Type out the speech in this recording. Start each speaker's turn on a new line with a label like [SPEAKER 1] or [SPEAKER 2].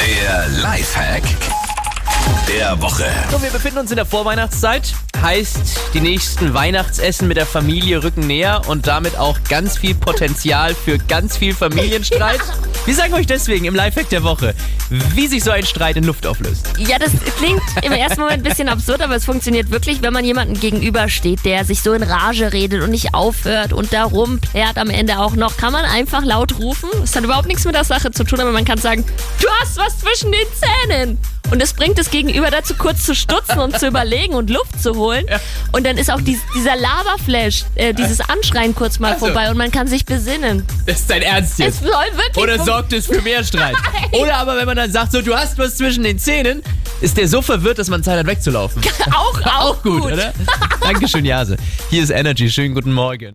[SPEAKER 1] Der Lifehack der Woche.
[SPEAKER 2] So, wir befinden uns in der Vorweihnachtszeit. Heißt, die nächsten Weihnachtsessen mit der Familie rücken näher und damit auch ganz viel Potenzial für ganz viel Familienstreit. Wir sagen euch deswegen im Lifehack der Woche, wie sich so ein Streit in Luft auflöst.
[SPEAKER 3] Ja, das klingt im ersten Moment ein bisschen absurd, aber es funktioniert wirklich, wenn man jemanden gegenübersteht, der sich so in Rage redet und nicht aufhört und da rumplärt am Ende auch noch. Kann man einfach laut rufen. Das hat überhaupt nichts mit der Sache zu tun, aber man kann sagen, du hast was zwischen den Zähnen. Und das bringt das Gegenüber dazu, kurz zu stutzen und zu überlegen und Luft zu holen.
[SPEAKER 2] Ja.
[SPEAKER 3] Und dann ist auch dies, dieser Laberflash, äh, dieses Anschreien kurz mal
[SPEAKER 2] Also.
[SPEAKER 3] vorbei und man kann sich besinnen.
[SPEAKER 2] Das ist dein Ernst
[SPEAKER 3] Es
[SPEAKER 2] jetzt. Oder sorgt es für mehr Streit? Oder aber wenn man dann sagt, so, du hast was zwischen den Zähnen, ist der so verwirrt, dass man Zeit hat wegzulaufen.
[SPEAKER 3] auch, auch,
[SPEAKER 2] Auch gut, oder? Dankeschön, Jase. Hier ist Energy. Schönen guten Morgen.